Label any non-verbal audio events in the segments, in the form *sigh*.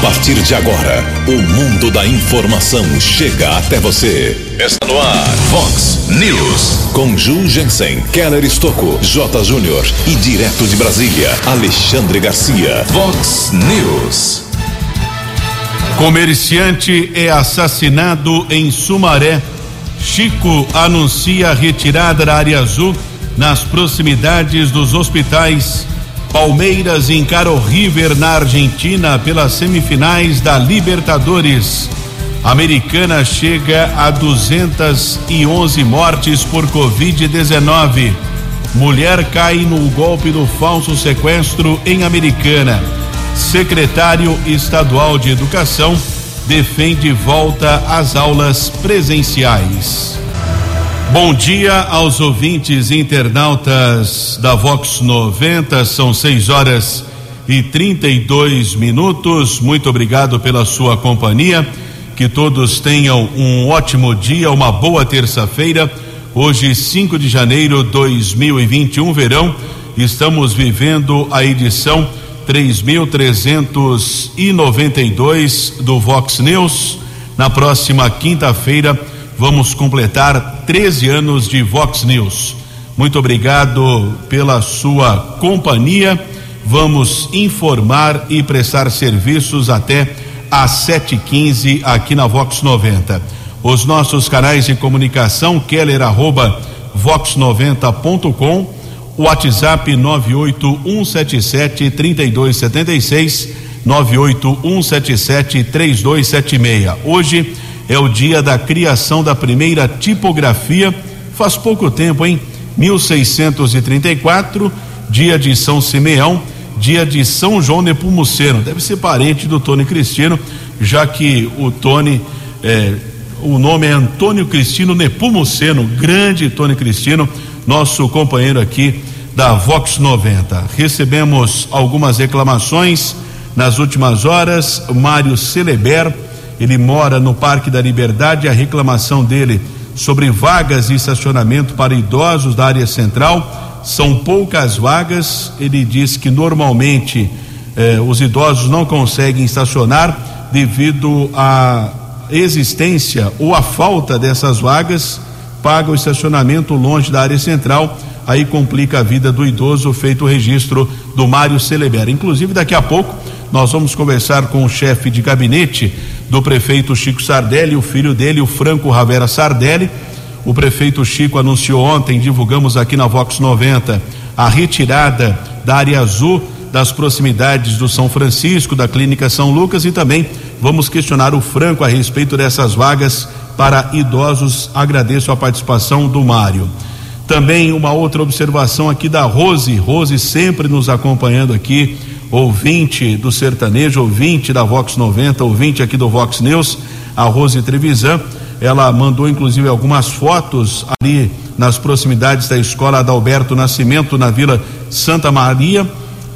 A partir de agora, o mundo da informação chega até você. Está no ar, Fox News. Com Ju Jensen, Keller Estocco, J. Júnior e direto de Brasília, Alexandre Garcia. Fox News. Comerciante é assassinado em Sumaré. Chico anuncia retirada da área azul nas proximidades dos hospitais. Palmeiras encara o River na Argentina pelas semifinais da Libertadores. Americana chega a 211 mortes por Covid-19. Mulher cai no golpe do falso sequestro em Americana. Secretário Estadual de Educação defende volta às aulas presenciais. Bom dia aos ouvintes internautas da Vox 90, são 6 horas e 32 minutos. Muito obrigado pela sua companhia. Que todos tenham um ótimo dia, uma boa terça-feira. Hoje, 5 de janeiro de 2021, verão. Estamos vivendo a edição 3392 do Vox News. Na próxima quinta-feira, vamos completar 13 anos de Vox News. Muito obrigado pela sua companhia. Vamos informar e prestar serviços até às 7h15 aqui na Vox 90. Os nossos canais de comunicação, keller arroba vox90.com, WhatsApp 98177 3276, 98177 3276. Hoje é o dia da criação da primeira tipografia, faz pouco tempo, hein? 1634, dia de São Simeão, dia de São João Nepomuceno. Deve ser parente do Tony Cristino, já que o Tony, é, o nome é Antônio Cristino Nepomuceno, grande Tony Cristino, nosso companheiro aqui da Vox 90. Recebemos algumas reclamações nas últimas horas. Mário Celeber ele mora no Parque da Liberdade. A reclamação dele sobre vagas de estacionamento para idosos da área central são poucas vagas. Ele diz que normalmente eh, os idosos não conseguem estacionar devido à existência ou à falta dessas vagas. Paga o estacionamento longe da área central aí complica a vida do idoso, feito o registro do Mário Celeber. Inclusive, daqui a pouco, nós vamos conversar com o chefe de gabinete do prefeito Chico Sardelli, o filho dele, o Franco Ravera Sardelli. O prefeito Chico anunciou ontem, divulgamos aqui na Vox 90, a retirada da área azul das proximidades do São Francisco, da Clínica São Lucas e também vamos questionar o Franco a respeito dessas vagas para idosos. Agradeço a participação do Mário. Também uma outra observação aqui da Rose, Rose sempre nos acompanhando aqui, ouvinte do sertanejo, ouvinte da Vox 90, ouvinte aqui do Vox News, a Rose Trevisan, ela mandou inclusive algumas fotos ali nas proximidades da escola Adalberto Nascimento, na Vila Santa Maria,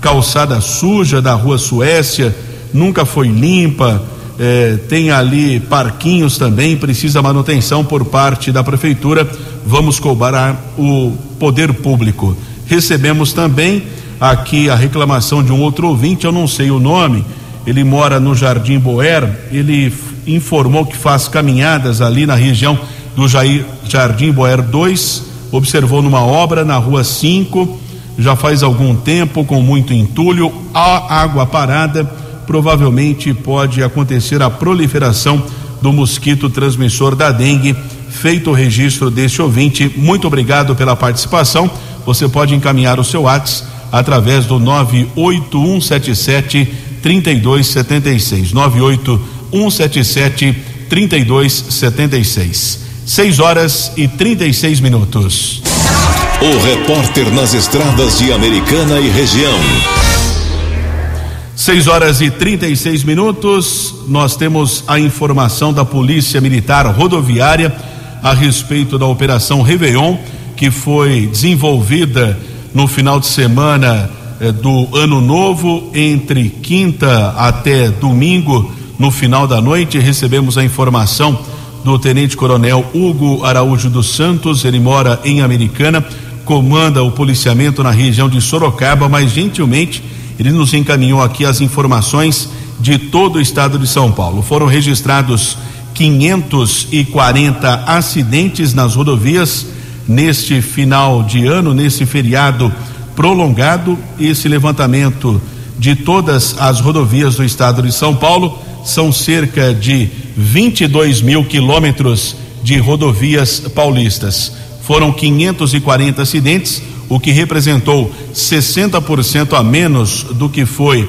calçada suja da Rua Suécia, nunca foi limpa, eh, tem ali parquinhos também, precisa manutenção por parte da prefeitura. Vamos cobrar o poder público. Recebemos também aqui a reclamação de um outro ouvinte, eu não sei o nome, ele mora no Jardim Boer, ele informou que faz caminhadas ali na região do Jair, Jardim Boer 2, observou numa obra na rua 5, já faz algum tempo, com muito entulho, a água parada, provavelmente pode acontecer a proliferação do mosquito transmissor da dengue. Feito o registro deste ouvinte, muito obrigado pela participação. Você pode encaminhar o seu WhatsApp através do 98177 3276. 98177 3276. 6 horas e 36 minutos. O repórter nas estradas de Americana e região. 6 horas e 36 minutos. Nós temos a informação da Polícia Militar Rodoviária a respeito da Operação Réveillon, que foi desenvolvida no final de semana eh, do Ano Novo, entre quinta até domingo, no final da noite. Recebemos a informação do Tenente Coronel Hugo Araújo dos Santos, ele mora em Americana, comanda o policiamento na região de Sorocaba, mas gentilmente ele nos encaminhou aqui as informações de todo o estado de São Paulo. Foram registrados 540 acidentes nas rodovias neste final de ano, nesse feriado prolongado. Esse levantamento de todas as rodovias do estado de São Paulo são cerca de 22 mil quilômetros de rodovias paulistas. Foram 540 acidentes, o que representou 60% a menos do que foi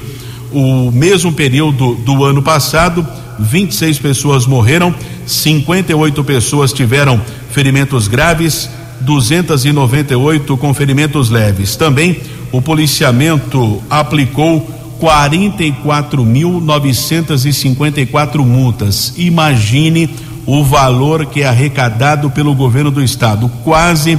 o mesmo período do ano passado. 26 pessoas morreram, 58 pessoas tiveram ferimentos graves, 298 com ferimentos leves. Também o policiamento aplicou 44.954 multas. Imagine o valor que é arrecadado pelo governo do estado, quase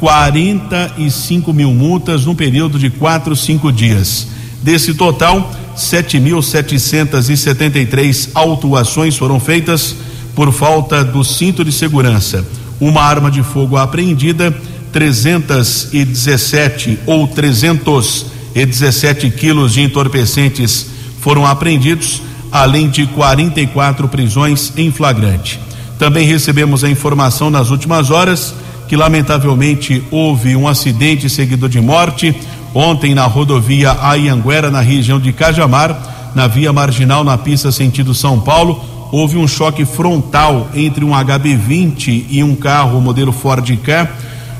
45 mil multas no período de quatro, cinco dias. Desse total, 7.773 autuações foram feitas por falta do cinto de segurança. Uma arma de fogo apreendida, 317 ou 317 quilos de entorpecentes foram apreendidos, além de 44 prisões em flagrante. Também recebemos a informação nas últimas horas que lamentavelmente houve um acidente seguido de morte ontem na rodovia Ayanguera, na região de Cajamar, na via marginal na pista sentido São Paulo. Houve um choque frontal entre um HB20 e um carro modelo Ford Ka.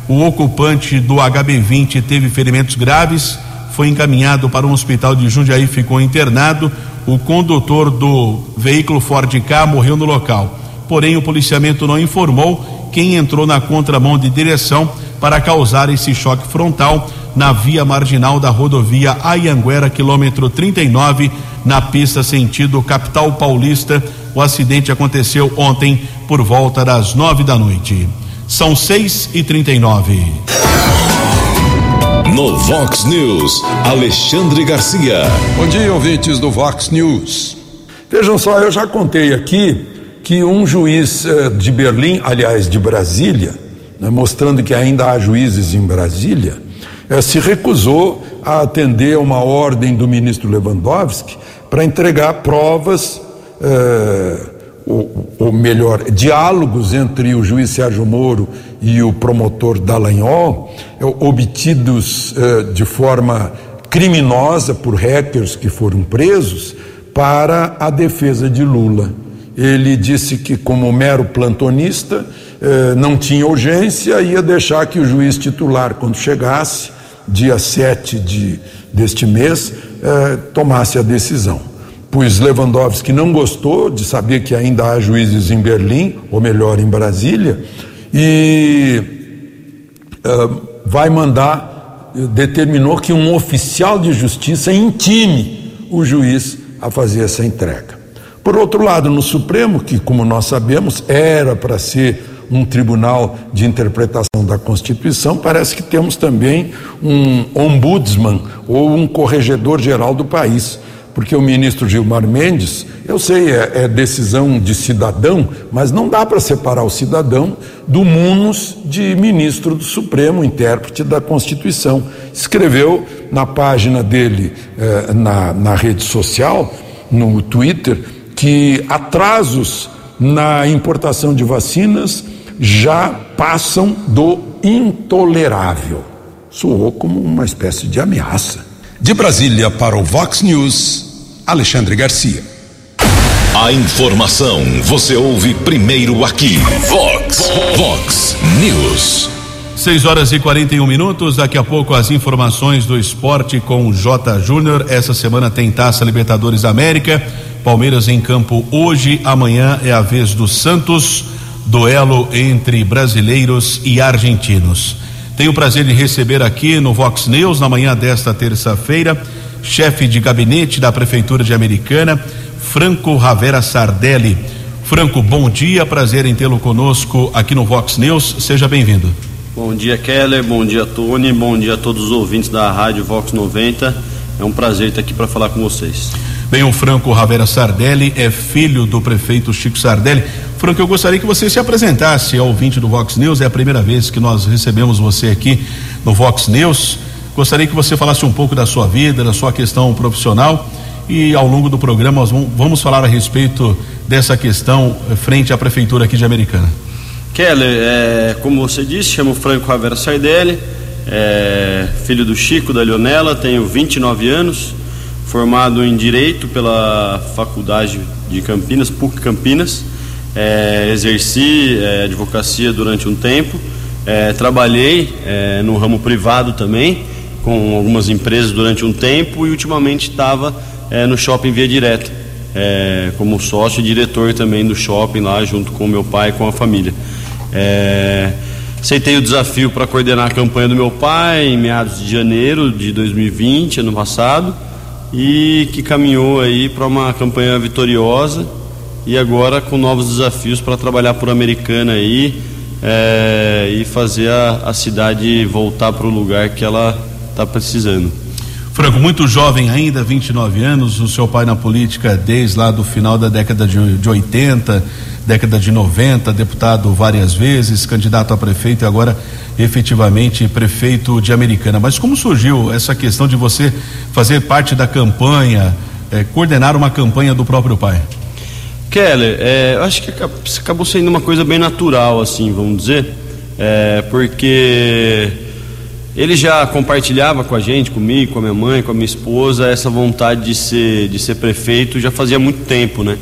O ocupante do HB20 teve ferimentos graves, foi encaminhado para um hospital de Jundiaí e ficou internado. O condutor do veículo Ford Ka morreu no local. Porém, o policiamento não informou quem entrou na contramão de direção para causar esse choque frontal na via marginal da rodovia Ayanguera, quilômetro 39, na pista sentido capital paulista. O acidente aconteceu ontem por volta das nove da noite. São seis e trinta e nove. No Vox News, Alexandre Garcia. Bom dia, ouvintes do Vox News. Vejam só, eu já contei aqui que um juiz eh, de Berlim, aliás, de Brasília, né, mostrando que ainda há juízes em Brasília, eh, se recusou a atender a uma ordem do ministro Lewandowski para entregar provas, eh, ou, ou, melhor, diálogos entre o juiz Sérgio Moro e o promotor Dallagnol, obtidos de forma criminosa por hackers que foram presos, para a defesa de Lula. Ele disse que, como mero plantonista, eh, não tinha urgência, ia deixar que o juiz titular, quando chegasse, dia 7 de, deste mês, eh, tomasse a decisão. Pois Lewandowski não gostou de saber que ainda há juízes em Berlim, ou melhor, em Brasília, e eh, vai mandar, determinou que um oficial de justiça intime o juiz a fazer essa entrega. Por outro lado, no Supremo, que, como nós sabemos, era para ser um tribunal de interpretação da Constituição, parece que temos também um ombudsman ou um corregedor geral do país. Porque o ministro Gilmar Mendes, eu sei, é, é decisão de cidadão, mas não dá para separar o cidadão do munus de ministro do Supremo, intérprete da Constituição. Escreveu na página dele, eh, na, na rede social, no Twitter, que atrasos na importação de vacinas já passam do intolerável. Soou como uma espécie de ameaça. De Brasília para o Vox News, Alexandre Garcia. A informação você ouve primeiro aqui. Vox, Vox News. 6 horas e 41 minutos. Daqui a pouco as informações do esporte com o J. Júnior. Essa semana tem Taça Libertadores América. Palmeiras em campo hoje, amanhã é a vez do Santos, duelo entre brasileiros e argentinos. Tenho o prazer de receber aqui no Vox News, na manhã desta terça-feira, chefe de gabinete da Prefeitura de Americana, Franco Ravera Sardelli. Franco, bom dia, prazer em tê-lo conosco aqui no Vox News, seja bem-vindo. Bom dia, Keller, bom dia, Tony, bom dia a todos os ouvintes da Rádio Vox 90. É um prazer estar aqui para falar com vocês. Bem, o Franco Ravera Sardelli é filho do prefeito Chico Sardelli. Franco, eu gostaria que você se apresentasse ao ouvinte do Vox News. É a primeira vez que nós recebemos você aqui no Vox News. Gostaria que você falasse um pouco da sua vida, da sua questão profissional e ao longo do programa nós vamos falar a respeito dessa questão frente à prefeitura aqui de Americana. Keller, é, como você disse, chamo Franco Ravera Sardelli, é, filho do Chico, da Leonela, tenho 29 anos, formado em Direito pela Faculdade de Campinas, PUC Campinas, é, exerci é, advocacia durante um tempo, é, trabalhei é, no ramo privado também, com algumas empresas durante um tempo e ultimamente estava no Shopping Via Direta, como sócio e diretor também do shopping lá, junto com meu pai e com a família. É, aceitei o desafio para coordenar a campanha do meu pai em meados de janeiro de 2020, ano passado, e que caminhou aí para uma campanha vitoriosa e agora com novos desafios para trabalhar por Americana aí é, e fazer a, a cidade voltar para o lugar que ela está precisando. Franco, muito jovem ainda, 29 anos, o seu pai na política desde lá do final da década de, de 80, década de 90, deputado várias vezes, candidato a prefeito e agora efetivamente prefeito de Americana. Mas como surgiu essa questão de você fazer parte da campanha, eh, coordenar uma campanha do próprio pai? Keller, é, eu acho que acabou sendo uma coisa bem natural, assim, vamos dizer, é, porque ele já compartilhava com a gente, comigo, com a minha mãe, com a minha esposa, essa vontade de ser, de ser prefeito já fazia muito tempo, né?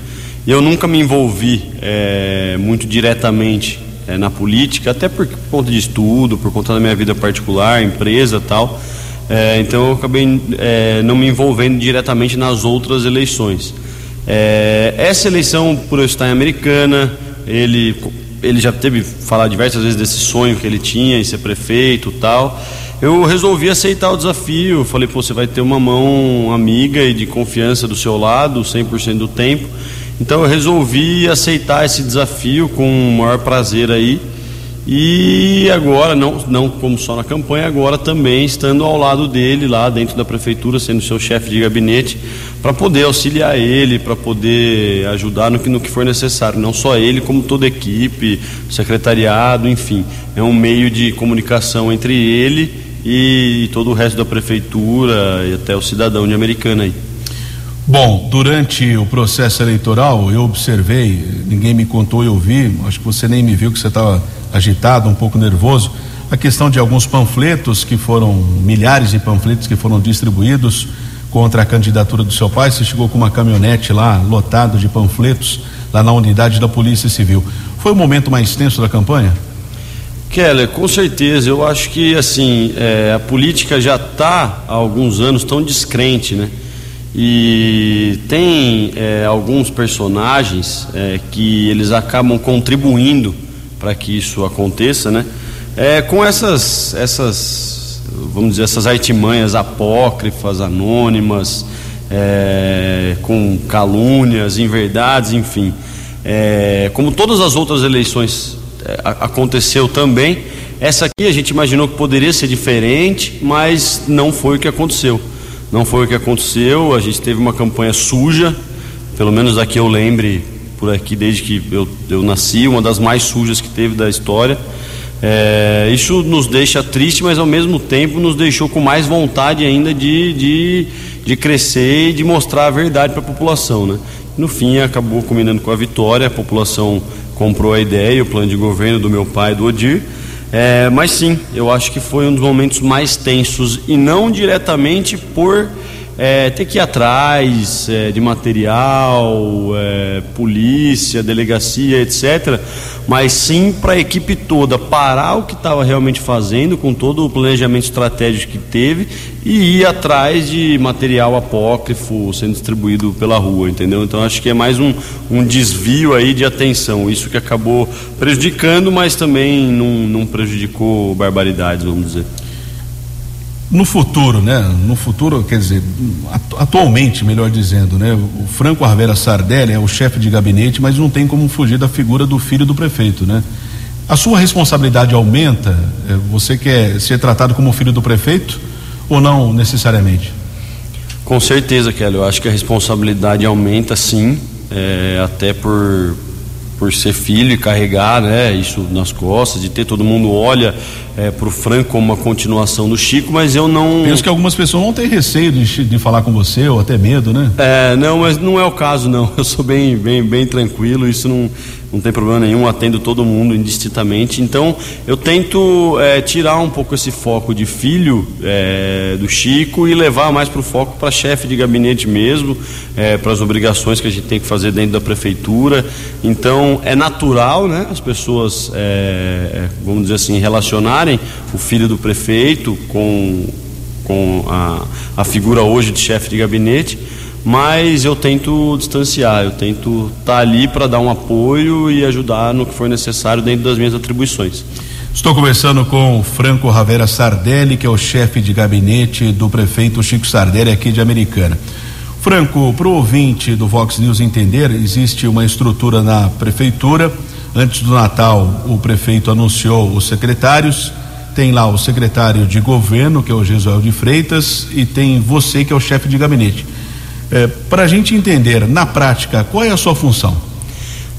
Eu nunca me envolvi é, muito diretamente é, na política, até por conta de estudo, por conta da minha vida particular, empresa tal. É, então eu acabei não me envolvendo diretamente nas outras eleições. Essa eleição, por eu estar em Americana, ele, ele já teve falar diversas vezes desse sonho que ele tinha em ser prefeito tal eu resolvi aceitar o desafio. Falei, pô, você vai ter uma mão amiga e de confiança do seu lado 100% do tempo. Então eu resolvi aceitar esse desafio com o maior prazer aí. E agora, não, não como só na campanha, agora também estando ao lado dele lá dentro da prefeitura, sendo seu chefe de gabinete, para poder auxiliar ele, para poder ajudar no que, no que for necessário. Não só ele, como toda a equipe, secretariado, enfim. É um meio de comunicação entre ele e todo o resto da prefeitura e até o cidadão de Americana aí. Bom, durante o processo eleitoral eu observei, ninguém me contou, eu vi, acho que você nem me viu que você estava agitado, um pouco nervoso, a questão de alguns panfletos que foram, milhares de panfletos que foram distribuídos contra a candidatura do seu pai. Você chegou com uma caminhonete lá, lotado de panfletos, lá na unidade da Polícia Civil. Foi o momento mais tenso da campanha? Keller, com certeza. Eu acho que assim é, a política já está há alguns anos tão descrente, né? E tem é, alguns personagens é, que eles acabam contribuindo para que isso aconteça, né? É, com essas, essas, vamos dizer, essas artimanhas apócrifas, anônimas, é, com calúnias, inverdades, enfim. É, como todas as outras eleições é, aconteceu também. Essa aqui a gente imaginou que poderia ser diferente, mas não foi o que aconteceu. Não foi o que aconteceu. A gente teve uma campanha suja, pelo menos daqui eu lembre por aqui desde que eu, eu nasci, uma das mais sujas que teve da história. É, isso nos deixa triste, mas ao mesmo tempo nos deixou com mais vontade ainda de, de, de crescer e de mostrar a verdade para a população. Né? No fim, acabou combinando com a vitória, a população comprou a ideia, o plano de governo do meu pai, do Odir. É, mas sim, eu acho que foi um dos momentos mais tensos e não diretamente por é, ter que ir atrás é, de material, é, polícia, delegacia, etc. Mas sim para a equipe toda parar o que estava realmente fazendo, com todo o planejamento estratégico que teve, e ir atrás de material apócrifo sendo distribuído pela rua, entendeu? Então acho que é mais um, um desvio aí de atenção. Isso que acabou prejudicando, mas também não, não prejudicou barbaridades, vamos dizer no futuro, né? No futuro, quer dizer, atualmente, melhor dizendo, né? O Franco Arvera Sardelli é o chefe de gabinete, mas não tem como fugir da figura do filho do prefeito, né? A sua responsabilidade aumenta? É, você quer ser tratado como filho do prefeito ou não necessariamente? Com certeza, Kelly. Eu acho que a responsabilidade aumenta, sim, é, até por por ser filho e carregar né, isso nas costas, de ter todo mundo olha é, para o Franco como uma continuação do Chico, mas eu não. Penso que algumas pessoas vão ter receio de, de falar com você, ou até medo, né? É, não, mas não é o caso, não. *laughs* Eu sou bem, bem, bem tranquilo, isso não, não tem problema nenhum, atendo todo mundo indistintamente. Então, eu tento é, tirar um pouco esse foco de filho é, do Chico e levar mais para o foco para chefe de gabinete mesmo, é, para as obrigações que a gente tem que fazer dentro da prefeitura. Então, é natural, né, as pessoas, é, é, vamos dizer assim, relacionarem o filho do prefeito com, com a, a figura hoje de chefe de gabinete mas eu tento distanciar, eu tento estar tá ali para dar um apoio e ajudar no que for necessário dentro das minhas atribuições. Estou conversando com Franco Ravera Sardelli, que é o chefe de gabinete do prefeito Chico Sardelli aqui de Americana. Franco, para o ouvinte do Vox News entender, existe uma estrutura na prefeitura. Antes do Natal, o prefeito anunciou os secretários. Tem lá o secretário de governo, que é o Jesuel de Freitas, e tem você, que é o chefe de gabinete. É, Para a gente entender, na prática, qual é a sua função?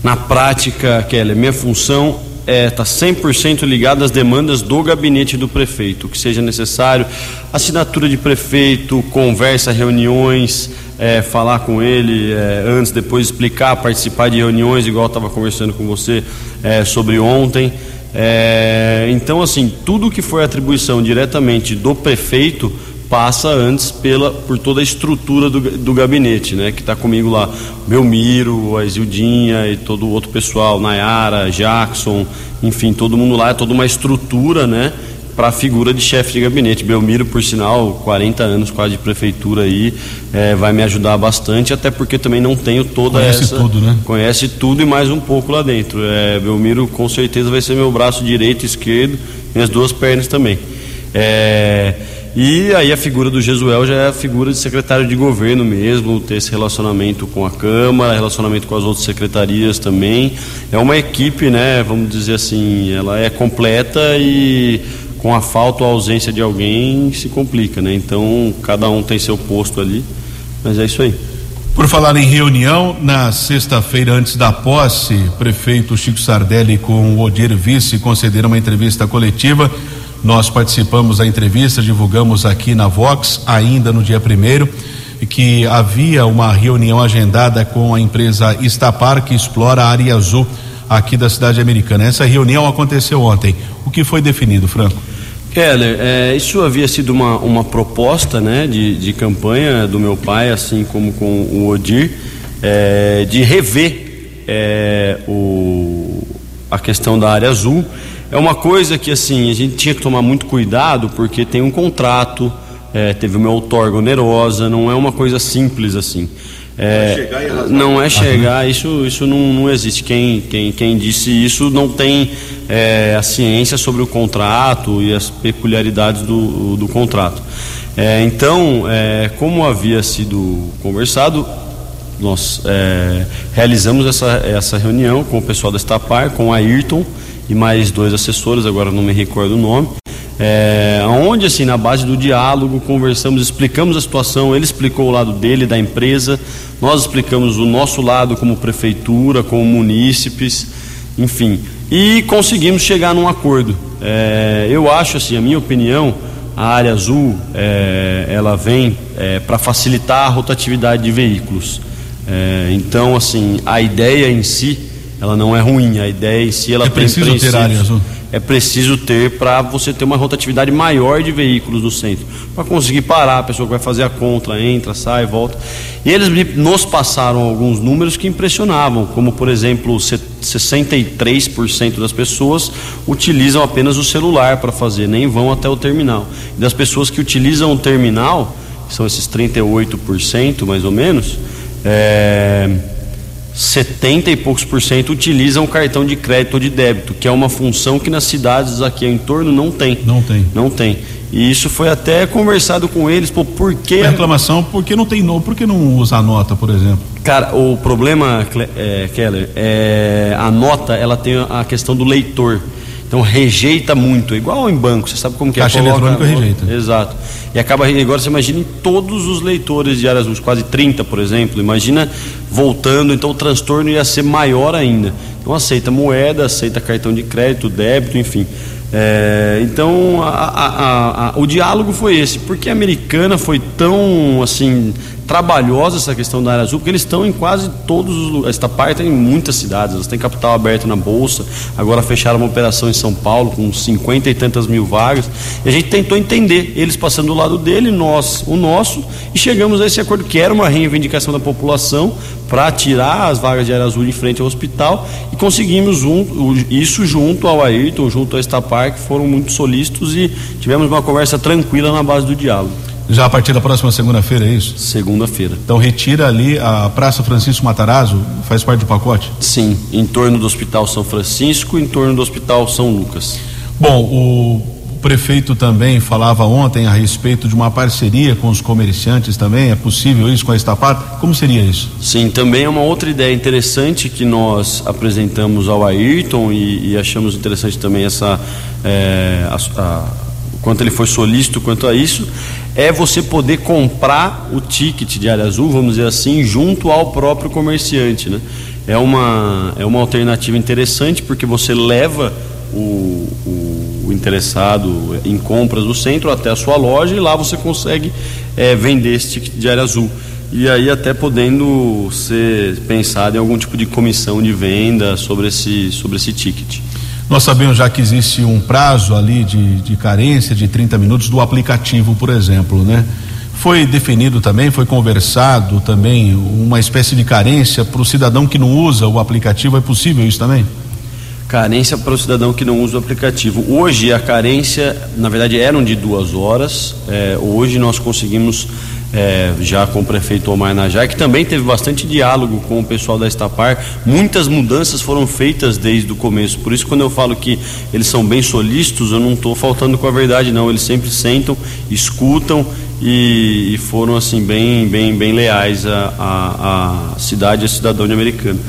Na prática, Kelly, minha função está é, tá 100% ligada às demandas do gabinete do prefeito, o que seja necessário, assinatura de prefeito, conversa, reuniões, é, falar com ele é, antes, depois explicar, participar de reuniões, igual estava conversando com você é, sobre ontem. É, então, assim, tudo que for atribuição diretamente do prefeito passa antes pela, por toda a estrutura do, do gabinete, né? Que está comigo lá, Belmiro, a Isildinha e todo o outro pessoal, Nayara, Jackson, enfim, todo mundo lá, é toda uma estrutura, né? Para a figura de chefe de gabinete. Belmiro, por sinal, 40 anos quase de prefeitura aí, é, vai me ajudar bastante, até porque também não tenho toda conhece essa. Conhece tudo, né? Conhece tudo e mais um pouco lá dentro. É, Belmiro com certeza vai ser meu braço direito e esquerdo, minhas duas pernas também. É, e aí a figura do Jesuel já é a figura de secretário de governo mesmo, ter esse relacionamento com a Câmara, relacionamento com as outras secretarias também. É uma equipe, né, vamos dizer assim, ela é completa e com a falta ou ausência de alguém se complica, né? Então cada um tem seu posto ali, mas é isso aí. Por falar em reunião, na sexta-feira antes da posse, prefeito Chico Sardelli com o Odir Vice concederam uma entrevista coletiva nós participamos da entrevista, divulgamos aqui na Vox, ainda no dia primeiro, que havia uma reunião agendada com a empresa Estapar, que explora a área azul aqui da cidade americana. Essa reunião aconteceu ontem. O que foi definido, Franco? Keller, é, isso havia sido uma, uma proposta né, de, de campanha do meu pai, assim como com o Odir, é, de rever é, o, a questão da área azul é uma coisa que assim a gente tinha que tomar muito cuidado porque tem um contrato, é, teve uma outorga onerosa, não é uma coisa simples assim. É, não é chegar, isso, isso não, não existe. Quem, quem, quem disse isso não tem é, a ciência sobre o contrato e as peculiaridades do, do contrato. É, então, é, como havia sido conversado, nós é, realizamos essa, essa reunião com o pessoal da Estapar, com a Ayrton e mais dois assessores, agora não me recordo o nome. É, onde assim na base do diálogo conversamos, explicamos a situação, ele explicou o lado dele da empresa, nós explicamos o nosso lado como prefeitura, como munícipes, enfim, e conseguimos chegar num acordo. É, eu acho assim, a minha opinião, a área azul é, ela vem é, para facilitar a rotatividade de veículos. É, então assim a ideia em si ela não é ruim. A ideia em si ela é preciso ter área azul. É preciso ter para você ter uma rotatividade maior de veículos no centro, para conseguir parar a pessoa que vai fazer a contra, entra, sai, volta. E eles nos passaram alguns números que impressionavam, como por exemplo, 63% das pessoas utilizam apenas o celular para fazer, nem vão até o terminal. E das pessoas que utilizam o terminal, que são esses 38% mais ou menos, é 70 e poucos por cento utilizam o cartão de crédito ou de débito, que é uma função que nas cidades aqui em torno não tem. Não tem. Não tem. E isso foi até conversado com eles, pô, por que. A reclamação, por que não tem no, por que não usa a nota, por exemplo? Cara, o problema, é, Keller, é a nota ela tem a questão do leitor. Então rejeita muito, é igual em banco, você sabe como que Caixa é. Caixa eletrônico rejeita. Exato. E acaba, agora você imagina em todos os leitores de áreas quase 30, por exemplo, imagina voltando, então o transtorno ia ser maior ainda. Então aceita moeda, aceita cartão de crédito, débito, enfim. É, então a, a, a, o diálogo foi esse, porque a americana foi tão assim trabalhosa essa questão da área azul, porque eles estão em quase todos os lugares. Esta parte tem em muitas cidades, elas têm capital aberto na bolsa. Agora fecharam uma operação em São Paulo com 50 e tantas mil vagas. E a gente tentou entender, eles passando do lado dele, nós o nosso, e chegamos a esse acordo que era uma reivindicação da população para tirar as vagas de área azul de frente ao hospital e conseguimos isso junto ao Ayrton, junto ao Estapar, que foram muito solícitos e tivemos uma conversa tranquila na base do diálogo. Já a partir da próxima segunda-feira, é isso? Segunda-feira. Então retira ali a Praça Francisco Matarazzo, faz parte do pacote? Sim, em torno do Hospital São Francisco, em torno do Hospital São Lucas. Bom, o prefeito também falava ontem a respeito de uma parceria com os comerciantes também. É possível isso com a Estapar? Como seria isso? Sim, também é uma outra ideia interessante que nós apresentamos ao Ayrton e, e achamos interessante também essa. É, a, a, quanto ele foi solícito quanto a isso, é você poder comprar o ticket de área azul, vamos dizer assim, junto ao próprio comerciante. Né? É, uma, é uma alternativa interessante porque você leva o, o, interessado em compras do centro até a sua loja e lá você consegue é, vender esse ticket de área azul. E aí até podendo ser pensado em algum tipo de comissão de venda sobre esse, sobre esse ticket. Nós sabemos já que existe um prazo ali de, de carência de 30 minutos do aplicativo, por exemplo, né? Foi definido também, foi conversado também uma espécie de carência para o cidadão que não usa o aplicativo, é possível isso também? Carência para o cidadão que não usa o aplicativo. Hoje a carência, na verdade, eram de duas horas. É, hoje nós conseguimos é, já com o prefeito Omar Najar, que também teve bastante diálogo com o pessoal da Estapar. Muitas mudanças foram feitas desde o começo. Por isso, quando eu falo que eles são bem solícitos, eu não estou faltando com a verdade, não. Eles sempre sentam, escutam e, e foram assim bem, bem, bem leais à, à, cidade e à cidadão de americano.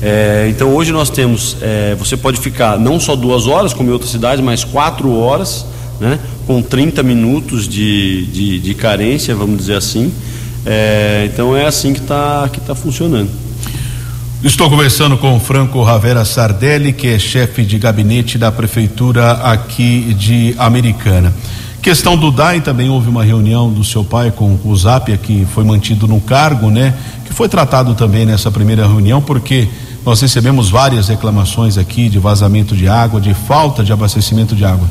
É, então hoje nós temos, é, você pode ficar não só duas horas, como em outras cidades, mas quatro horas né, com 30 minutos de, de, de carência, vamos dizer assim. É, então é assim que está que tá funcionando. Estou conversando com Franco Ravera Sardelli, que é chefe de gabinete da prefeitura aqui de Americana. Questão do DAI, também houve uma reunião do seu pai com o Zapia, que foi mantido no cargo, né? Que foi tratado também nessa primeira reunião, porque nós recebemos várias reclamações aqui de vazamento de água, de falta de abastecimento de água.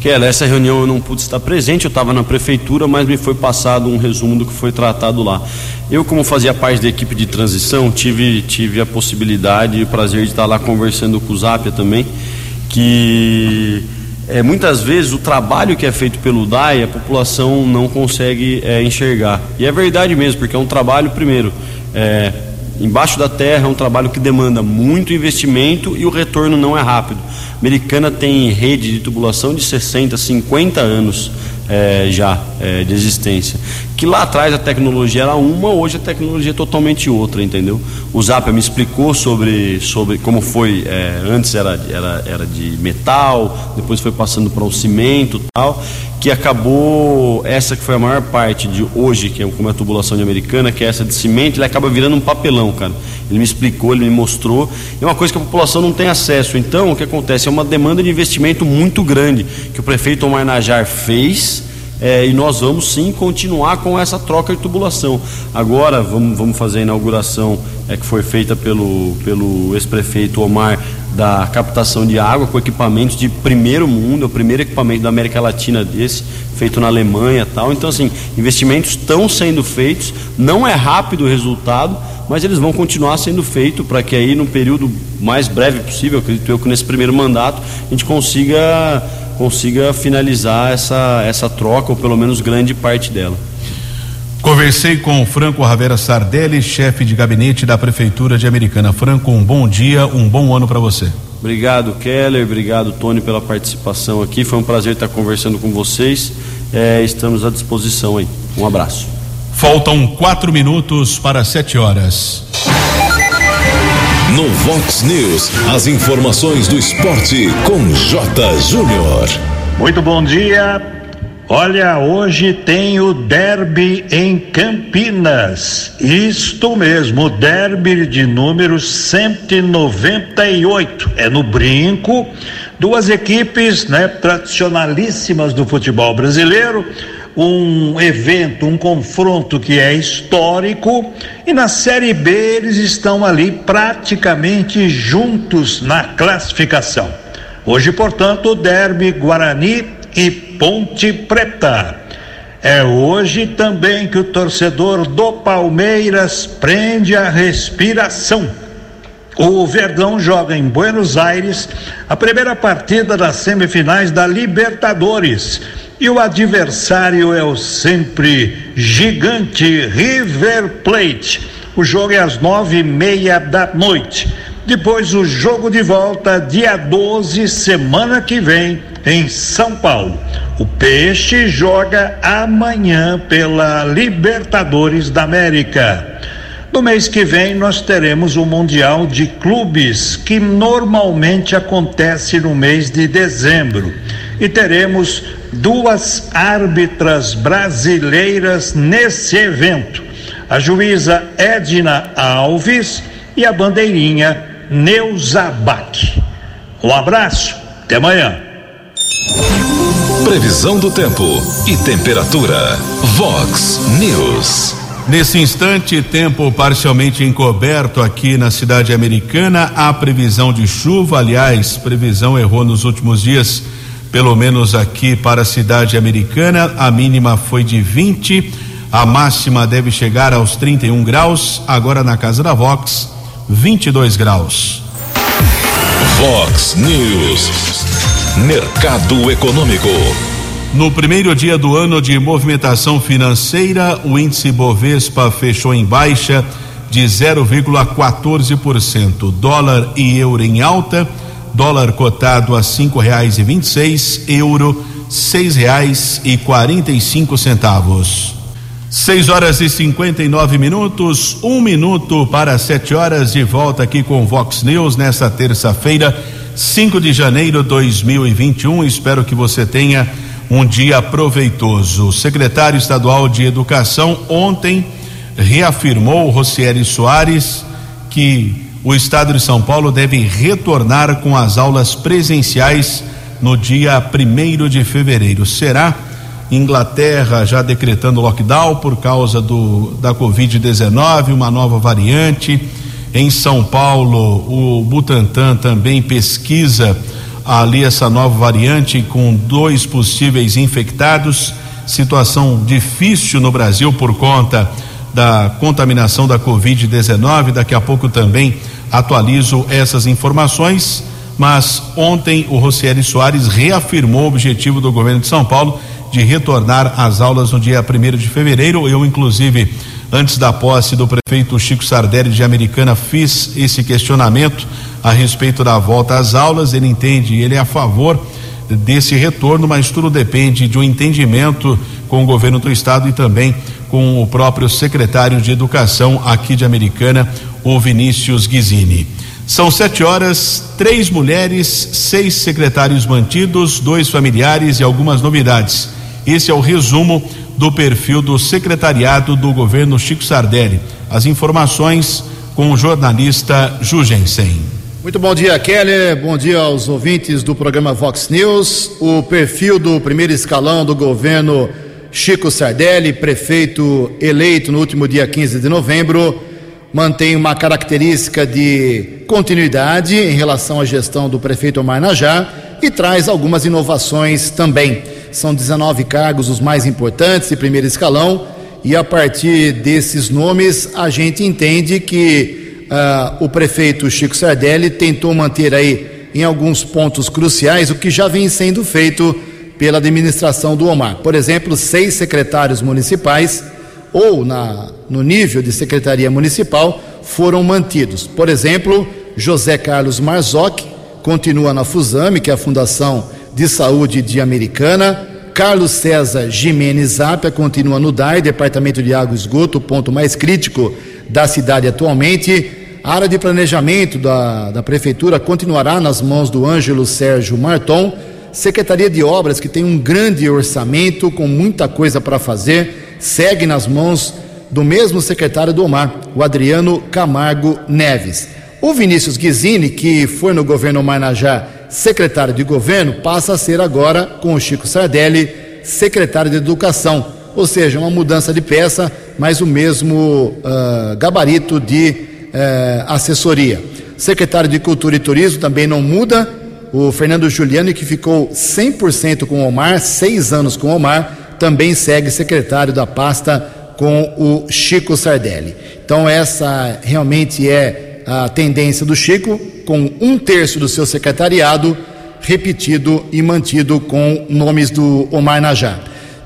Kela, essa reunião eu não pude estar presente, eu estava na prefeitura, mas me foi passado um resumo do que foi tratado lá. Eu, como fazia parte da equipe de transição, tive, tive a possibilidade e o prazer de estar lá conversando com o Zapia também, que é, muitas vezes o trabalho que é feito pelo DAE a população não consegue é, enxergar. E é verdade mesmo, porque é um trabalho, primeiro, é, embaixo da terra, é um trabalho que demanda muito investimento e o retorno não é rápido. A Americana tem rede de tubulação de 60, 50 anos é, já é, de existência. Que lá atrás a tecnologia era uma, hoje a tecnologia é totalmente outra, entendeu? O Zapia me explicou sobre, sobre como foi, é, antes era, era, era de metal, depois foi passando para o cimento tal, que acabou, essa que foi a maior parte de hoje, que é como é a tubulação de americana, que é essa de cimento, ele acaba virando um papelão, cara. Ele me explicou, ele me mostrou, é uma coisa que a população não tem acesso. Então, o que acontece? É uma demanda de investimento muito grande, que o prefeito Omar Najar fez, é, e nós vamos sim continuar com essa troca de tubulação. Agora vamos, vamos fazer a inauguração é, que foi feita pelo, pelo ex-prefeito Omar da captação de água com equipamentos de primeiro mundo, o primeiro equipamento da América Latina desse, feito na Alemanha tal. Então, assim, investimentos estão sendo feitos, não é rápido o resultado, mas eles vão continuar sendo feitos para que aí no período mais breve possível, acredito eu que nesse primeiro mandato, a gente consiga consiga finalizar essa, essa troca, ou pelo menos grande parte dela. Conversei com Franco Ravera Sardelli, chefe de gabinete da Prefeitura de Americana. Franco, um bom dia, um bom ano para você. Obrigado, Keller. Obrigado, Tony, pela participação aqui. Foi um prazer estar conversando com vocês. É, estamos à disposição aí. Um abraço. Faltam quatro minutos para sete horas. No Vox News, as informações do esporte com J. Júnior. Muito bom dia. Olha, hoje tem o derby em Campinas. Isto mesmo, derby de número 198. É no Brinco. Duas equipes, né, tradicionalíssimas do futebol brasileiro. Um evento, um confronto que é histórico. E na Série B eles estão ali praticamente juntos na classificação. Hoje, portanto, o derby Guarani e Ponte Preta. É hoje também que o torcedor do Palmeiras prende a respiração. O Verdão joga em Buenos Aires a primeira partida das semifinais da Libertadores. E o adversário é o sempre gigante River Plate. O jogo é às nove e meia da noite. Depois o jogo de volta, dia 12, semana que vem, em São Paulo. O Peixe joga amanhã pela Libertadores da América. No mês que vem, nós teremos o Mundial de Clubes, que normalmente acontece no mês de dezembro. E teremos duas árbitras brasileiras nesse evento: a juíza Edna Alves e a bandeirinha Neuza Bach. Um abraço, até amanhã. Previsão do tempo e temperatura. Vox News. Nesse instante, tempo parcialmente encoberto aqui na cidade americana. Há previsão de chuva, aliás, previsão errou nos últimos dias, pelo menos aqui para a cidade americana. A mínima foi de 20, a máxima deve chegar aos 31 graus. Agora na casa da Vox, 22 graus. Vox News. Mercado Econômico. No primeiro dia do ano de movimentação financeira, o índice Bovespa fechou em baixa de 0,14%. Dólar e euro em alta, dólar cotado a cinco reais e vinte e seis, euro seis reais e quarenta e cinco centavos. Seis horas e 59 minutos, um minuto para sete horas, de volta aqui com Vox News nesta terça-feira, 5 de janeiro de 2021. Espero que você tenha um dia proveitoso. O secretário estadual de Educação ontem reafirmou, Rocieli Soares, que o estado de São Paulo deve retornar com as aulas presenciais no dia primeiro de fevereiro. Será? Inglaterra já decretando lockdown por causa do da Covid-19, uma nova variante. Em São Paulo, o Butantan também pesquisa ali essa nova variante com dois possíveis infectados. Situação difícil no Brasil por conta da contaminação da Covid-19. Daqui a pouco também atualizo essas informações. Mas ontem o Rocieli Soares reafirmou o objetivo do governo de São Paulo de retornar às aulas no dia 1 de fevereiro. Eu, inclusive, antes da posse do prefeito Chico Sardelli de Americana, fiz esse questionamento a respeito da volta às aulas. Ele entende, ele é a favor desse retorno, mas tudo depende de um entendimento com o governo do estado e também com o próprio secretário de Educação aqui de Americana, o Vinícius Guizini. São sete horas, três mulheres, seis secretários mantidos, dois familiares e algumas novidades. Esse é o resumo do perfil do secretariado do governo Chico Sardelli. As informações com o jornalista Jugensen. Muito bom dia, Kelly. Bom dia aos ouvintes do programa Vox News. O perfil do primeiro escalão do governo Chico Sardelli, prefeito eleito no último dia 15 de novembro, mantém uma característica de continuidade em relação à gestão do prefeito Omar Najar e traz algumas inovações também. São 19 cargos os mais importantes de primeiro escalão e a partir desses nomes a gente entende que uh, o prefeito Chico Sardelli tentou manter aí em alguns pontos cruciais o que já vem sendo feito pela administração do Omar. Por exemplo, seis secretários municipais ou na, no nível de secretaria municipal foram mantidos. Por exemplo, José Carlos Marzocchi continua na FUSAME, que é a Fundação de Saúde de Americana. Carlos César Jimenez Zapia continua no DAI, Departamento de Água e Esgoto, ponto mais crítico da cidade atualmente. A área de planejamento da, da Prefeitura continuará nas mãos do Ângelo Sérgio Marton, Secretaria de Obras, que tem um grande orçamento, com muita coisa para fazer, segue nas mãos do mesmo secretário do Omar, o Adriano Camargo Neves. O Vinícius Guizini, que foi no governo Marnajá secretário de governo, passa a ser agora, com o Chico Sardelli, secretário de Educação. Ou seja, uma mudança de peça, mas o mesmo uh, gabarito de uh, assessoria. Secretário de Cultura e Turismo também não muda. O Fernando Giuliani, que ficou 100% com o Omar, seis anos com o Omar, também segue secretário da pasta com o Chico Sardelli. Então, essa realmente é a tendência do Chico, com um terço do seu secretariado repetido e mantido com nomes do Omar Najá.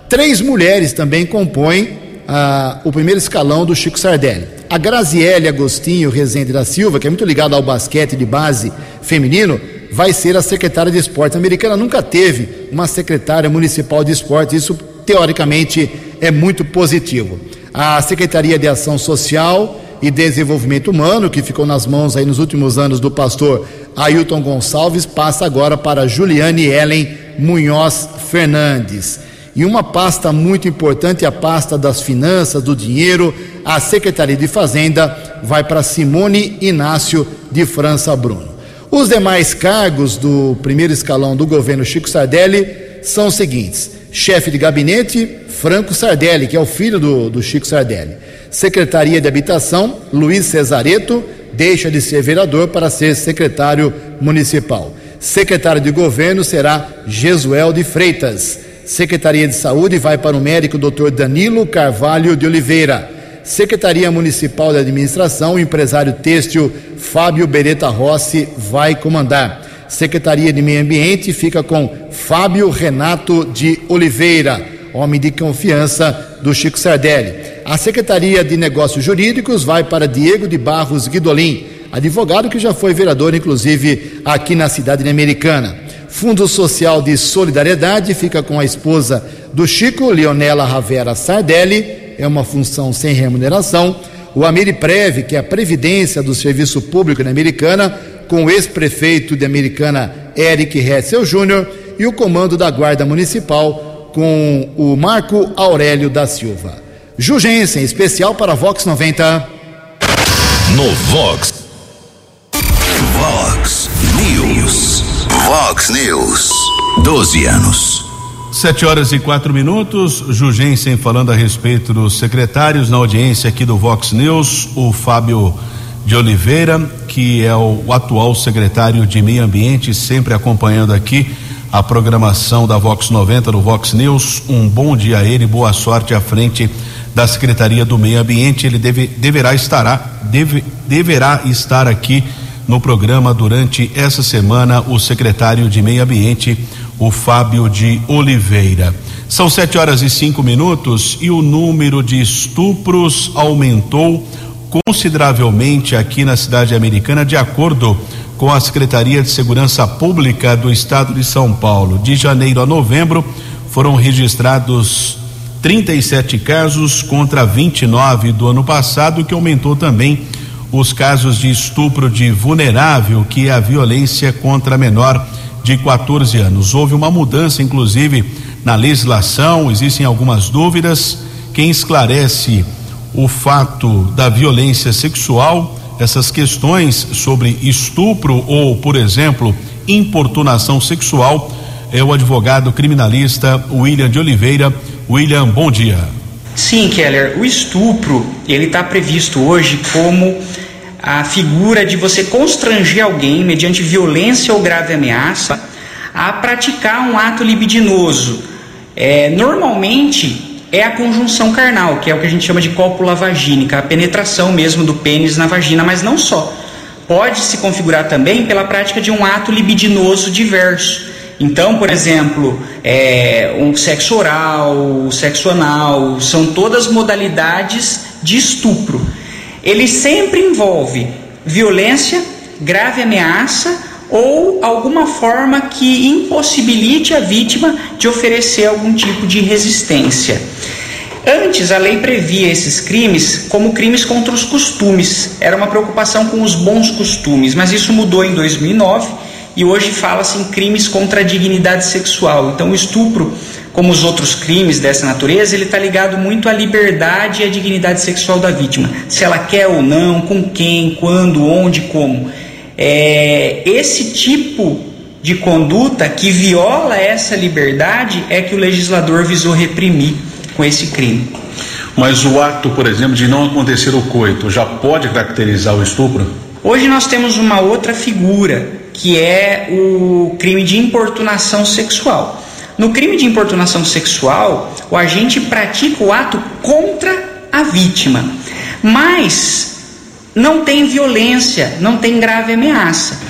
Três mulheres também compõem ah, o primeiro escalão do Chico Sardelli. A Graziele Agostinho Rezende da Silva, que é muito ligada ao basquete de base feminino, vai ser a secretária de esporte. A americana nunca teve uma secretária municipal de esporte, isso teoricamente é muito positivo. A Secretaria de Ação Social e Desenvolvimento Humano, que ficou nas mãos aí nos últimos anos do pastor Ailton Gonçalves, passa agora para Juliane Ellen Munhoz Fernandes. E uma pasta muito importante, a pasta das finanças, do dinheiro, a Secretaria de Fazenda vai para Simone Inácio de França Bruno. Os demais cargos do primeiro escalão do governo Chico Sardelli são os seguintes: chefe de gabinete, Franco Sardelli, que é o filho do, do Chico Sardelli. Secretaria de Habitação, Luiz Cesareto, deixa de ser vereador para ser secretário municipal. Secretário de Governo será Jesuel de Freitas. Secretaria de Saúde vai para o médico Dr. Danilo Carvalho de Oliveira. Secretaria Municipal de Administração, o empresário têxtil Fábio Beretta Rossi vai comandar. Secretaria de Meio Ambiente fica com Fábio Renato de Oliveira, homem de confiança do Chico Sardelli. A Secretaria de Negócios Jurídicos vai para Diego de Barros Guidolin, advogado que já foi vereador, inclusive, aqui na cidade americana. Fundo Social de Solidariedade fica com a esposa do Chico, Leonela Ravera Sardelli, é uma função sem remuneração. O Ameriprev, que é a Previdência do Serviço Público na Americana, com o ex-prefeito de Americana, Eric Hetzel Júnior, e o comando da Guarda Municipal, com o Marco Aurélio da Silva. Jugensen, especial para Vox 90. No Vox. Vox News. Vox News. 12 anos. Sete horas e quatro minutos. Jugensen falando a respeito dos secretários na audiência aqui do Vox News. O Fábio de Oliveira, que é o atual secretário de Meio Ambiente, sempre acompanhando aqui a programação da Vox 90 do Vox News. Um bom dia a ele, boa sorte à frente da Secretaria do Meio Ambiente. Ele deve, deverá estar deve, deverá estar aqui no programa durante essa semana o secretário de Meio Ambiente, o Fábio de Oliveira. São sete horas e cinco minutos e o número de estupros aumentou consideravelmente aqui na cidade americana, de acordo com a Secretaria de Segurança Pública do Estado de São Paulo. De janeiro a novembro foram registrados 37 casos contra 29 do ano passado, que aumentou também os casos de estupro de vulnerável, que é a violência contra menor de 14 anos. Houve uma mudança, inclusive, na legislação, existem algumas dúvidas. Quem esclarece o fato da violência sexual, essas questões sobre estupro ou, por exemplo, importunação sexual, é o advogado criminalista William de Oliveira. William, bom dia. Sim, Keller, o estupro, ele está previsto hoje como a figura de você constranger alguém mediante violência ou grave ameaça a praticar um ato libidinoso. É, normalmente é a conjunção carnal, que é o que a gente chama de cópula vagínica, a penetração mesmo do pênis na vagina, mas não só. Pode se configurar também pela prática de um ato libidinoso diverso. Então, por exemplo, é, um sexo oral, sexo anal, são todas modalidades de estupro. Ele sempre envolve violência, grave ameaça ou alguma forma que impossibilite a vítima de oferecer algum tipo de resistência. Antes, a lei previa esses crimes como crimes contra os costumes. Era uma preocupação com os bons costumes, mas isso mudou em 2009 e hoje fala-se em crimes contra a dignidade sexual. Então, o estupro, como os outros crimes dessa natureza, ele está ligado muito à liberdade e à dignidade sexual da vítima. Se ela quer ou não, com quem, quando, onde, como. É, esse tipo de conduta que viola essa liberdade é que o legislador visou reprimir com esse crime. Mas o ato, por exemplo, de não acontecer o coito já pode caracterizar o estupro? Hoje nós temos uma outra figura que é o crime de importunação sexual. No crime de importunação sexual, o agente pratica o ato contra a vítima, mas não tem violência, não tem grave ameaça.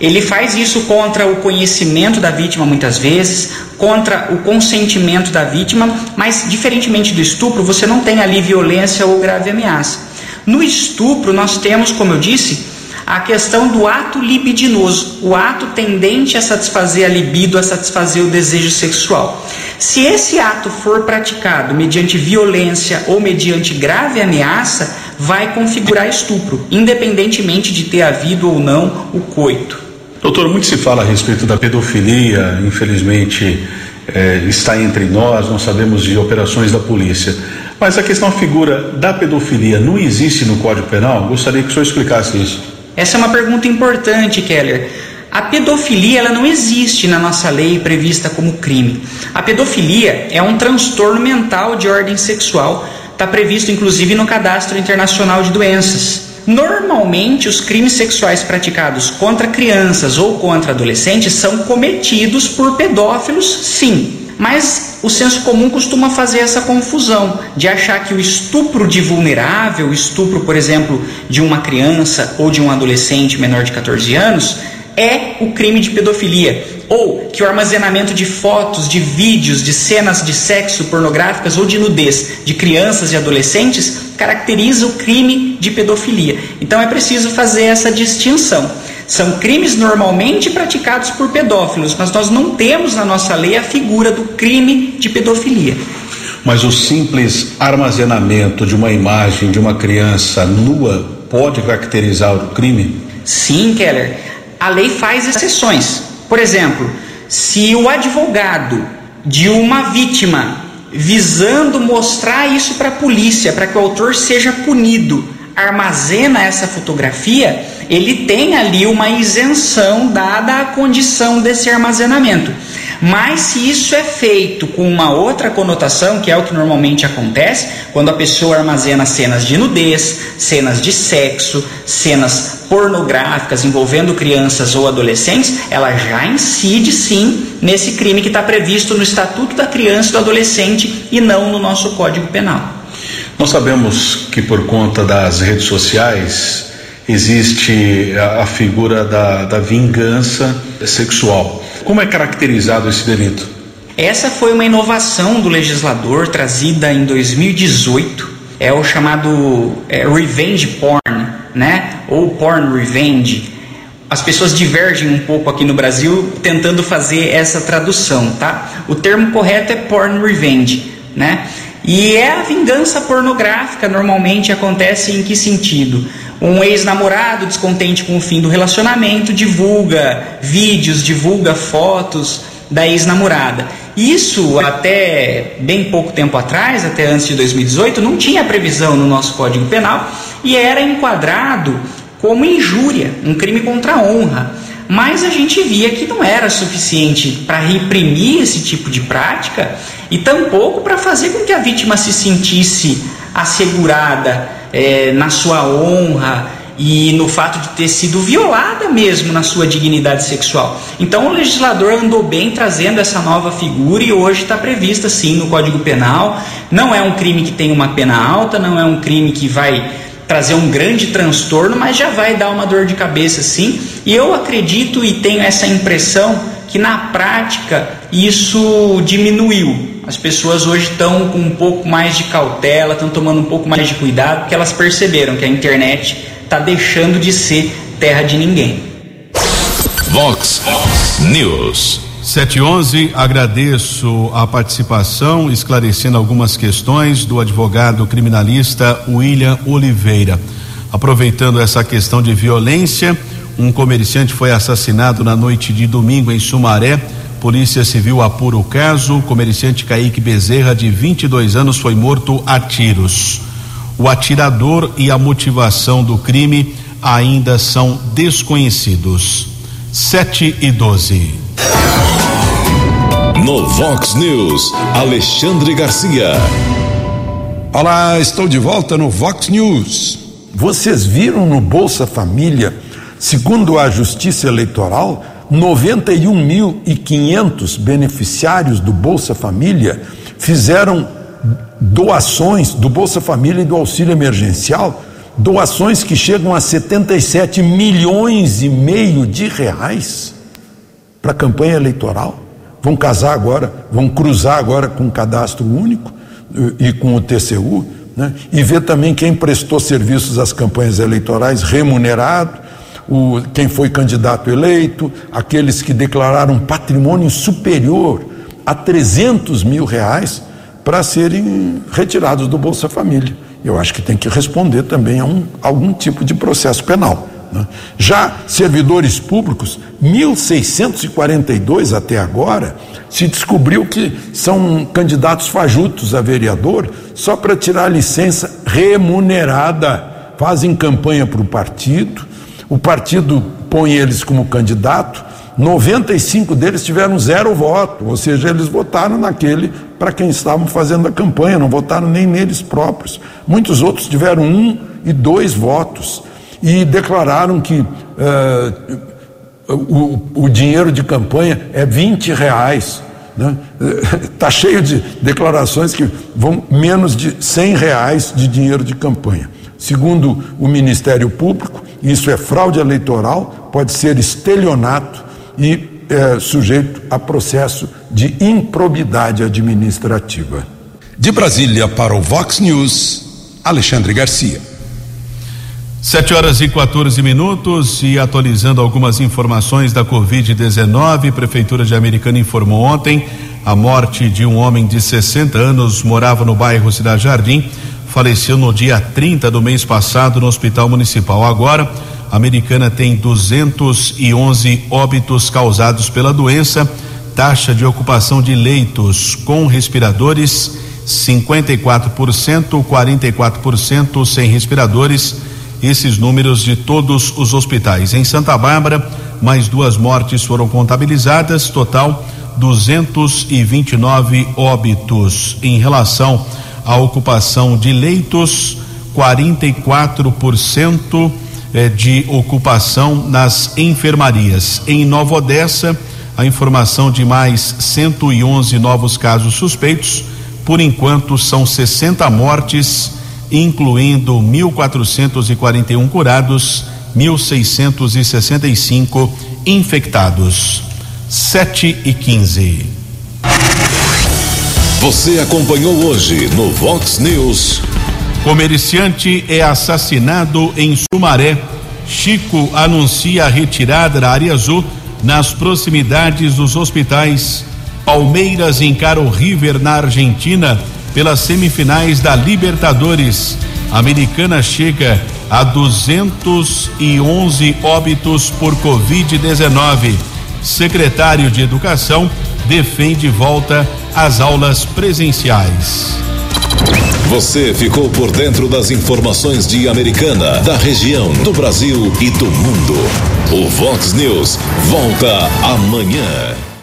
Ele faz isso contra o conhecimento da vítima, muitas vezes, contra o consentimento da vítima, mas diferentemente do estupro, você não tem ali violência ou grave ameaça. No estupro, nós temos, como eu disse, a questão do ato libidinoso, o ato tendente a satisfazer a libido, a satisfazer o desejo sexual. Se esse ato for praticado mediante violência ou mediante grave ameaça, vai configurar estupro, independentemente de ter havido ou não o coito. Doutor, muito se fala a respeito da pedofilia, infelizmente é, está entre nós, não sabemos de operações da polícia. Mas a questão, figura da pedofilia não existe no Código Penal? Gostaria que o senhor explicasse isso. Essa é uma pergunta importante, Keller. A pedofilia ela não existe na nossa lei prevista como crime. A pedofilia é um transtorno mental de ordem sexual, está previsto inclusive no Cadastro Internacional de Doenças. Normalmente, os crimes sexuais praticados contra crianças ou contra adolescentes são cometidos por pedófilos, sim. Mas o senso comum costuma fazer essa confusão de achar que o estupro de vulnerável, estupro, por exemplo, de uma criança ou de um adolescente menor de 14 anos, é o crime de pedofilia, ou que o armazenamento de fotos, de vídeos, de cenas de sexo pornográficas ou de nudez de crianças e adolescentes caracteriza o crime de pedofilia. Então é preciso fazer essa distinção. São crimes normalmente praticados por pedófilos, mas nós não temos na nossa lei a figura do crime de pedofilia. Mas o simples armazenamento de uma imagem de uma criança nua pode caracterizar o crime? Sim, Keller. A lei faz exceções. Por exemplo, se o advogado de uma vítima, visando mostrar isso para a polícia, para que o autor seja punido, armazena essa fotografia, ele tem ali uma isenção dada a condição desse armazenamento. Mas se isso é feito com uma outra conotação, que é o que normalmente acontece, quando a pessoa armazena cenas de nudez, cenas de sexo, cenas pornográficas envolvendo crianças ou adolescentes, ela já incide sim nesse crime que está previsto no Estatuto da Criança e do Adolescente e não no nosso Código Penal. Nós sabemos que por conta das redes sociais existe a, a figura da, da vingança sexual. Como é caracterizado esse delito? Essa foi uma inovação do legislador trazida em 2018. É o chamado é, revenge porn, né? Ou porn revenge. As pessoas divergem um pouco aqui no Brasil tentando fazer essa tradução, tá? O termo correto é porn revenge, né? E é a vingança pornográfica, normalmente acontece em que sentido? Um ex-namorado descontente com o fim do relacionamento divulga vídeos, divulga fotos da ex-namorada. Isso até bem pouco tempo atrás, até antes de 2018, não tinha previsão no nosso Código Penal e era enquadrado como injúria, um crime contra a honra. Mas a gente via que não era suficiente para reprimir esse tipo de prática e tampouco para fazer com que a vítima se sentisse assegurada é, na sua honra e no fato de ter sido violada mesmo na sua dignidade sexual. Então o legislador andou bem trazendo essa nova figura e hoje está prevista sim no Código Penal. Não é um crime que tem uma pena alta, não é um crime que vai trazer um grande transtorno, mas já vai dar uma dor de cabeça sim. E eu acredito e tenho essa impressão que na prática isso diminuiu. As pessoas hoje estão com um pouco mais de cautela, estão tomando um pouco mais de cuidado, porque elas perceberam que a internet está deixando de ser terra de ninguém. Vox News. 711, agradeço a participação, esclarecendo algumas questões do advogado criminalista William Oliveira. Aproveitando essa questão de violência, um comerciante foi assassinado na noite de domingo em Sumaré. Polícia Civil apura o caso. O comerciante Kaique Bezerra, de 22 anos, foi morto a tiros. O atirador e a motivação do crime ainda são desconhecidos. 7 e 12. No Vox News, Alexandre Garcia. Olá, estou de volta no Vox News. Vocês viram no Bolsa Família, segundo a Justiça Eleitoral, 91.500 beneficiários do Bolsa Família fizeram doações do Bolsa Família e do auxílio emergencial, doações que chegam a 77 milhões e meio de reais para a campanha eleitoral. Vão casar agora, vão cruzar agora com o cadastro único e com o TCU, né? e ver também quem prestou serviços às campanhas eleitorais remunerado, o, quem foi candidato eleito, aqueles que declararam patrimônio superior a 300 mil reais para serem retirados do Bolsa Família. Eu acho que tem que responder também a um, algum tipo de processo penal. Né? Já servidores públicos, 1.642 até agora, se descobriu que são candidatos fajutos a vereador só para tirar licença remunerada. Fazem campanha para o partido, o partido põe eles como candidato, 95 deles tiveram zero voto, ou seja, eles votaram naquele para quem estavam fazendo a campanha, não votaram nem neles próprios. Muitos outros tiveram um e dois votos e declararam que uh, o, o, dinheiro de campanha é 20 reais. Está né? *laughs* Tá cheio de declarações que vão menos de 100 reais de dinheiro de campanha. Segundo o Ministério Público, isso é fraude eleitoral, pode ser estelionato e é, sujeito a processo de improbidade administrativa. De Brasília para o Vox News, Alexandre Garcia. Sete horas e 14 minutos e atualizando algumas informações da Covid-19, Prefeitura de Americana informou ontem a morte de um homem de 60 anos, morava no bairro Cidade Jardim, faleceu no dia 30 do mês passado no Hospital Municipal. Agora, a Americana tem 211 óbitos causados pela doença, taxa de ocupação de leitos com respiradores 54%, 44% sem respiradores esses números de todos os hospitais. Em Santa Bárbara, mais duas mortes foram contabilizadas, total 229 óbitos. Em relação à ocupação de leitos, 44% eh, de ocupação nas enfermarias. Em Nova Odessa, a informação de mais 111 novos casos suspeitos. Por enquanto, são 60 mortes incluindo 1.441 curados, 1.665 infectados. 7 e 15. Você acompanhou hoje no Vox News. Comerciante é assassinado em Sumaré. Chico anuncia a retirada da área azul nas proximidades dos hospitais. Palmeiras encara o River na Argentina pelas semifinais da Libertadores. A americana chega a 211 óbitos por Covid-19. Secretário de Educação defende volta às aulas presenciais. Você ficou por dentro das informações de Americana, da região, do Brasil e do mundo. O Vox News volta amanhã.